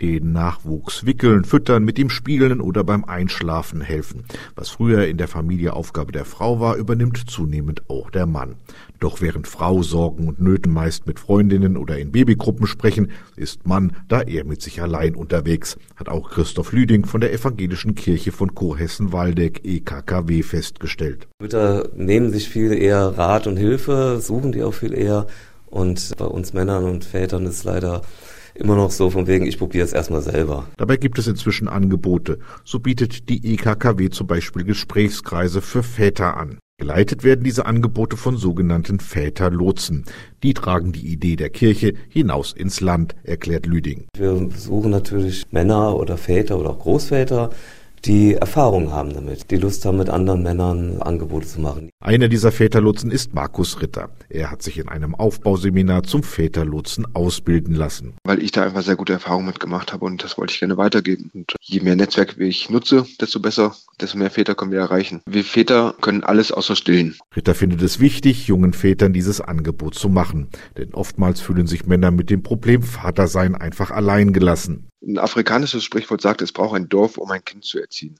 Den Nachwuchs wickeln, füttern, mit ihm spielen oder beim Einschlafen helfen. Was früher in der Familie Aufgabe der Frau war, übernimmt zunehmend auch der Mann. Doch während Frau Sorgen und Nöten meist mit Freundinnen oder in Babygruppen sprechen, ist Mann da eher mit sich allein unterwegs, hat auch Christoph Lüding von der Evangelischen Kirche von Kurhessen-Waldeck EKKW festgestellt. Mütter nehmen sich viel eher Rat und Hilfe, suchen die auch viel eher und bei uns Männern und Vätern ist leider immer noch so von wegen, ich probiere es erstmal selber. Dabei gibt es inzwischen Angebote. So bietet die EKKW zum Beispiel Gesprächskreise für Väter an. Geleitet werden diese Angebote von sogenannten Väterlotsen. Die tragen die Idee der Kirche hinaus ins Land, erklärt Lüding. Wir suchen natürlich Männer oder Väter oder auch Großväter, die Erfahrung haben damit, die Lust haben, mit anderen Männern Angebote zu machen. Einer dieser Väterlotsen ist Markus Ritter. Er hat sich in einem Aufbauseminar zum Väterlotsen ausbilden lassen. Weil ich da einfach sehr gute Erfahrungen mitgemacht habe und das wollte ich gerne weitergeben. Und je mehr Netzwerk ich nutze, desto besser, desto mehr Väter können wir erreichen. Wir Väter können alles außer stillen. Ritter findet es wichtig, jungen Vätern dieses Angebot zu machen. Denn oftmals fühlen sich Männer mit dem Problem Vatersein einfach allein gelassen. Ein afrikanisches Sprichwort sagt, es braucht ein Dorf, um ein Kind zu erziehen.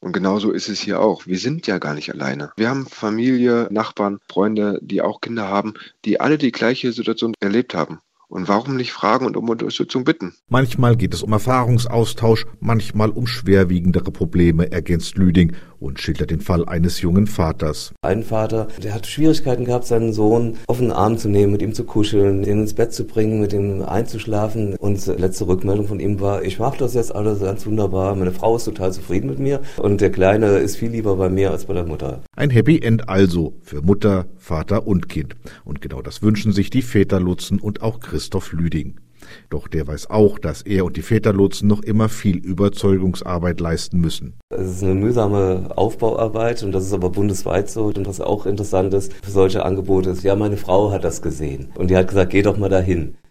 Und genauso ist es hier auch. Wir sind ja gar nicht alleine. Wir haben Familie, Nachbarn, Freunde, die auch Kinder haben, die alle die gleiche Situation erlebt haben. Und warum nicht fragen und um Unterstützung bitten? Manchmal geht es um Erfahrungsaustausch, manchmal um schwerwiegendere Probleme, ergänzt Lüding und schildert den Fall eines jungen Vaters. Ein Vater, der hat Schwierigkeiten gehabt, seinen Sohn auf den Arm zu nehmen, mit ihm zu kuscheln, ihn ins Bett zu bringen, mit ihm einzuschlafen. Und letzte Rückmeldung von ihm war, ich mache das jetzt alles ganz wunderbar, meine Frau ist total zufrieden mit mir und der Kleine ist viel lieber bei mir als bei der Mutter. Ein Happy End also für Mutter, Vater und Kind. Und genau das wünschen sich die Väterlotsen und auch Christoph Lüding. Doch der weiß auch, dass er und die Väterlotsen noch immer viel Überzeugungsarbeit leisten müssen. Es ist eine mühsame Aufbauarbeit und das ist aber bundesweit so. Und was auch interessant ist für solche Angebote ist, ja, meine Frau hat das gesehen und die hat gesagt, geh doch mal dahin.